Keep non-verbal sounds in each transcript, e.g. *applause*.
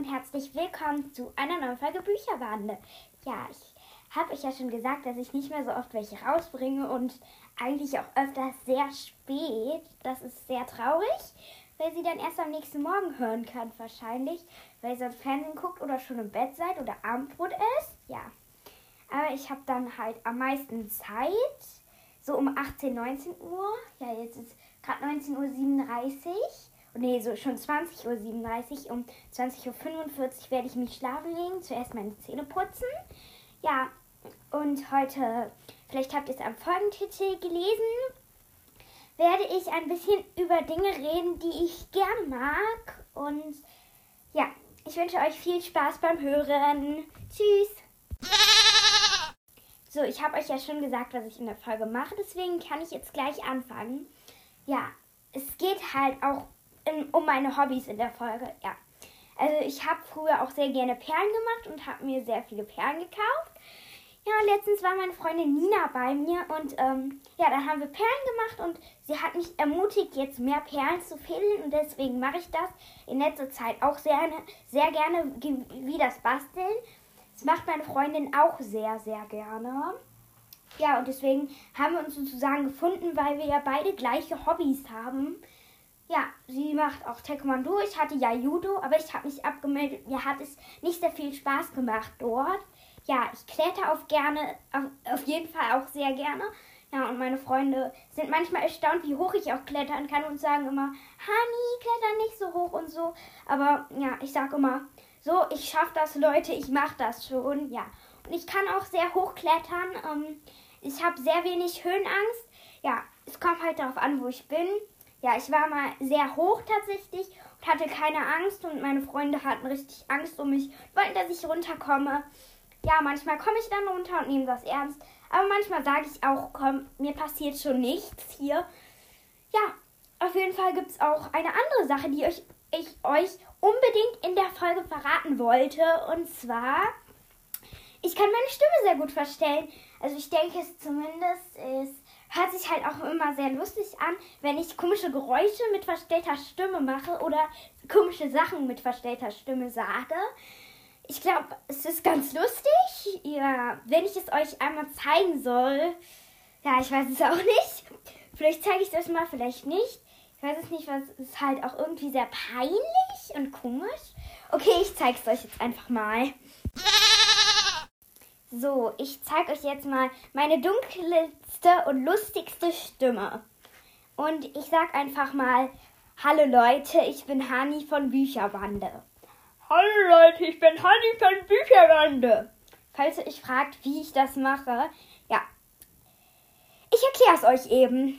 und herzlich willkommen zu einer neuen Folge Bücherbande. Ja, ich habe euch ja schon gesagt, dass ich nicht mehr so oft welche rausbringe und eigentlich auch öfter sehr spät. Das ist sehr traurig, weil sie dann erst am nächsten Morgen hören kann wahrscheinlich, weil ihr sonst Fernsehen guckt oder schon im Bett seid oder Abendbrot isst. Ja, aber ich habe dann halt am meisten Zeit, so um 18, 19 Uhr. Ja, jetzt ist gerade 19.37 Uhr nee, so schon 20.37 Uhr. Um 20.45 Uhr werde ich mich schlafen legen, zuerst meine Zähne putzen. Ja, und heute, vielleicht habt ihr es am Folgentitel gelesen, werde ich ein bisschen über Dinge reden, die ich gern mag. Und ja, ich wünsche euch viel Spaß beim Hören. Tschüss! So, ich habe euch ja schon gesagt, was ich in der Folge mache, deswegen kann ich jetzt gleich anfangen. Ja, es geht halt auch um meine Hobbys in der Folge. Ja. Also ich habe früher auch sehr gerne Perlen gemacht und habe mir sehr viele Perlen gekauft. Ja, letztens war meine Freundin Nina bei mir und ähm, ja, dann haben wir Perlen gemacht und sie hat mich ermutigt, jetzt mehr Perlen zu fädeln und deswegen mache ich das in letzter Zeit auch sehr, sehr gerne wie das Basteln. Das macht meine Freundin auch sehr, sehr gerne. Ja, und deswegen haben wir uns sozusagen gefunden, weil wir ja beide gleiche Hobbys haben. Sie macht auch Taekwondo. Ich hatte ja Judo, aber ich habe mich abgemeldet. Mir hat es nicht sehr viel Spaß gemacht dort. Ja, ich kletter auf gerne, auf, auf jeden Fall auch sehr gerne. Ja, und meine Freunde sind manchmal erstaunt, wie hoch ich auch klettern kann und sagen immer, Hani, kletter nicht so hoch und so. Aber ja, ich sage immer, so, ich schaffe das, Leute, ich mache das schon. Ja, und ich kann auch sehr hoch klettern. Ähm, ich habe sehr wenig Höhenangst. Ja, es kommt halt darauf an, wo ich bin ja, ich war mal sehr hoch tatsächlich und hatte keine Angst und meine Freunde hatten richtig Angst um mich, wollten, dass ich runterkomme. Ja, manchmal komme ich dann runter und nehme das ernst, aber manchmal sage ich auch, komm, mir passiert schon nichts hier. Ja, auf jeden Fall gibt es auch eine andere Sache, die euch, ich euch unbedingt in der Folge verraten wollte. Und zwar, ich kann meine Stimme sehr gut verstellen. Also ich denke es zumindest ist hört sich halt auch immer sehr lustig an, wenn ich komische Geräusche mit verstellter Stimme mache oder komische Sachen mit verstellter Stimme sage. Ich glaube, es ist ganz lustig. Ja, wenn ich es euch einmal zeigen soll. Ja, ich weiß es auch nicht. Vielleicht zeige ich es euch mal, vielleicht nicht. Ich weiß es nicht, was ist halt auch irgendwie sehr peinlich und komisch. Okay, ich zeige es euch jetzt einfach mal. So, ich zeige euch jetzt mal meine dunkelste und lustigste Stimme. Und ich sag einfach mal, hallo Leute, ich bin Hani von Bücherbande. Hallo Leute, ich bin Hani von Bücherbande. Falls ihr euch fragt, wie ich das mache, ja. Ich erkläre es euch eben.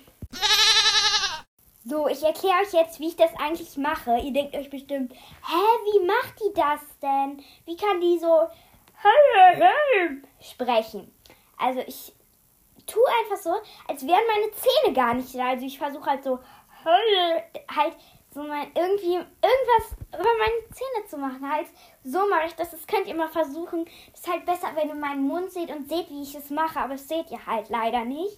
So, ich erkläre euch jetzt, wie ich das eigentlich mache. Ihr denkt euch bestimmt, hä, wie macht die das denn? Wie kann die so sprechen. Also ich tue einfach so, als wären meine Zähne gar nicht da. Also ich versuche halt so halt so mein irgendwie irgendwas über meine Zähne zu machen. Halt so mache ich das. Das könnt ihr mal versuchen. Das ist halt besser, wenn ihr meinen Mund seht und seht, wie ich es mache. Aber das seht ihr halt leider nicht.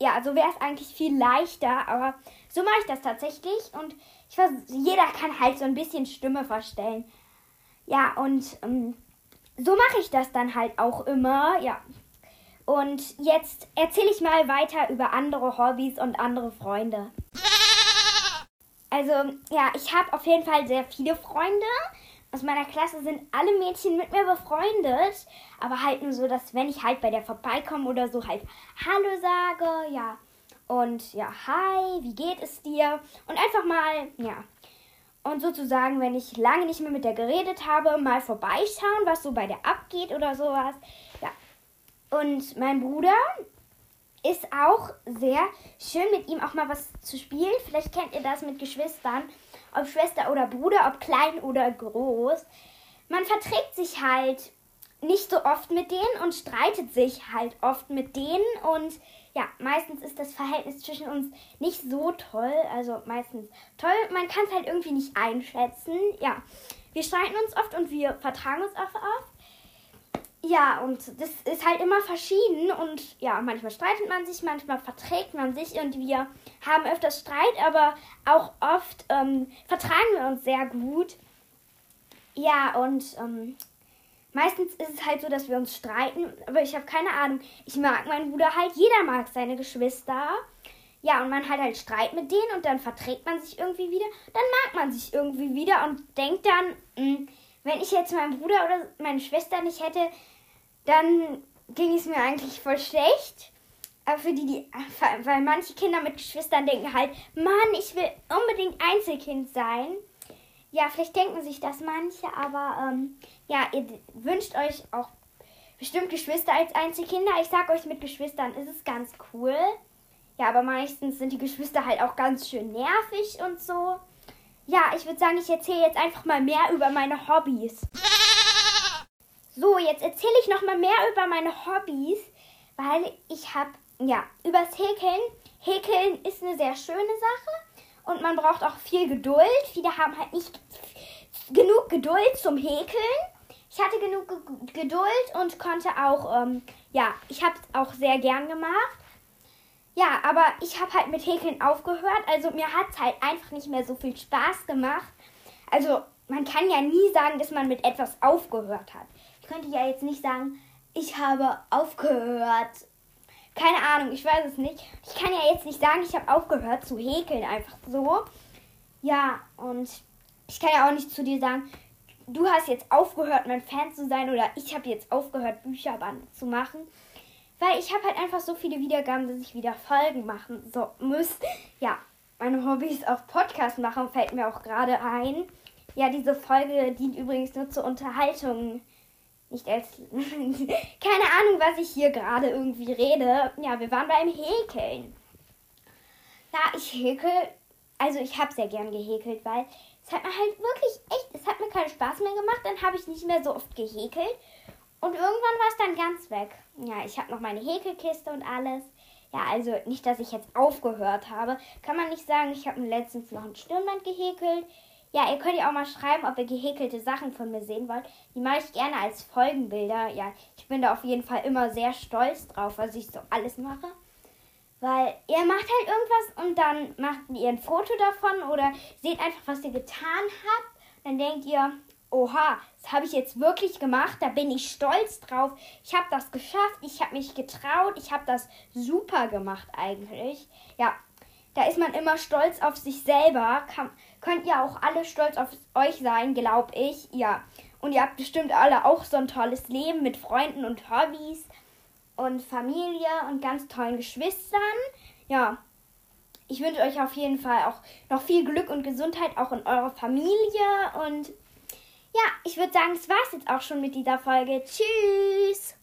Ja, also wäre es eigentlich viel leichter. Aber so mache ich das tatsächlich. Und ich weiß, jeder kann halt so ein bisschen Stimme verstellen. Ja, und ähm, so mache ich das dann halt auch immer, ja. Und jetzt erzähle ich mal weiter über andere Hobbys und andere Freunde. Also, ja, ich habe auf jeden Fall sehr viele Freunde. Aus meiner Klasse sind alle Mädchen mit mir befreundet. Aber halt nur so, dass wenn ich halt bei der vorbeikomme oder so halt Hallo sage, ja. Und ja, hi, wie geht es dir? Und einfach mal, ja, und sozusagen, wenn ich lange nicht mehr mit der geredet habe, mal vorbeischauen, was so bei der abgeht oder sowas. Ja. Und mein Bruder ist auch sehr schön, mit ihm auch mal was zu spielen. Vielleicht kennt ihr das mit Geschwistern, ob Schwester oder Bruder, ob klein oder groß. Man verträgt sich halt nicht so oft mit denen und streitet sich halt oft mit denen und ja, meistens ist das Verhältnis zwischen uns nicht so toll. Also meistens toll. Man kann es halt irgendwie nicht einschätzen. Ja, wir streiten uns oft und wir vertragen uns auch oft. Ja, und das ist halt immer verschieden. Und ja, manchmal streitet man sich, manchmal verträgt man sich. Und wir haben öfters Streit, aber auch oft ähm, vertragen wir uns sehr gut. Ja, und ähm, meistens ist es halt so, dass wir uns streiten, aber ich habe keine Ahnung. Ich mag meinen Bruder halt, jeder mag seine Geschwister. Ja, und man hat halt Streit mit denen und dann verträgt man sich irgendwie wieder. Dann mag man sich irgendwie wieder und denkt dann, mh, hm, wenn ich jetzt meinen Bruder oder meine Schwester nicht hätte, dann ging es mir eigentlich voll schlecht. Aber für die, die, weil manche Kinder mit Geschwistern denken halt, Mann, ich will unbedingt Einzelkind sein. Ja, vielleicht denken sich das manche, aber ähm, ja, ihr wünscht euch auch bestimmt Geschwister als Einzelkinder. Ich sag euch, mit Geschwistern ist es ganz cool. Ja, aber meistens sind die Geschwister halt auch ganz schön nervig und so. Ja, ich würde sagen, ich erzähle jetzt einfach mal mehr über meine Hobbys. So, jetzt erzähle ich noch mal mehr über meine Hobbys, weil ich habe ja, übers Häkeln. Häkeln ist eine sehr schöne Sache und man braucht auch viel Geduld. Viele haben halt nicht genug Geduld zum Häkeln. Ich hatte genug Geduld und konnte auch, ähm, ja, ich habe es auch sehr gern gemacht. Ja, aber ich habe halt mit Häkeln aufgehört. Also mir hat es halt einfach nicht mehr so viel Spaß gemacht. Also man kann ja nie sagen, dass man mit etwas aufgehört hat. Ich könnte ja jetzt nicht sagen, ich habe aufgehört keine Ahnung, ich weiß es nicht. Ich kann ja jetzt nicht sagen, ich habe aufgehört zu häkeln, einfach so. Ja, und ich kann ja auch nicht zu dir sagen, du hast jetzt aufgehört, mein Fan zu sein oder ich habe jetzt aufgehört, Bücherband zu machen. Weil ich habe halt einfach so viele Wiedergaben, dass ich wieder Folgen machen so muss. Ja, meine Hobbys auf Podcast machen fällt mir auch gerade ein. Ja, diese Folge dient übrigens nur zur Unterhaltung nicht als. *laughs* Keine Ahnung, was ich hier gerade irgendwie rede. Ja, wir waren beim Häkeln. Ja, ich häkel. Also, ich habe sehr gern gehäkelt, weil es hat mir halt wirklich echt. Es hat mir keinen Spaß mehr gemacht. Dann habe ich nicht mehr so oft gehäkelt. Und irgendwann war es dann ganz weg. Ja, ich habe noch meine Häkelkiste und alles. Ja, also nicht, dass ich jetzt aufgehört habe. Kann man nicht sagen, ich habe mir letztens noch ein Stirnband gehäkelt. Ja, ihr könnt ja auch mal schreiben, ob ihr gehäkelte Sachen von mir sehen wollt. Die mache ich gerne als Folgenbilder. Ja, ich bin da auf jeden Fall immer sehr stolz drauf, was ich so alles mache. Weil ihr macht halt irgendwas und dann macht ihr ein Foto davon oder seht einfach, was ihr getan habt. Dann denkt ihr, oha, das habe ich jetzt wirklich gemacht, da bin ich stolz drauf. Ich habe das geschafft, ich habe mich getraut, ich habe das super gemacht eigentlich. Ja, da ist man immer stolz auf sich selber. Kann, könnt ihr auch alle stolz auf euch sein, glaube ich. Ja. Und ihr habt bestimmt alle auch so ein tolles Leben mit Freunden und Hobbys und Familie und ganz tollen Geschwistern. Ja. Ich wünsche euch auf jeden Fall auch noch viel Glück und Gesundheit auch in eurer Familie. Und ja, ich würde sagen, das war's jetzt auch schon mit dieser Folge. Tschüss!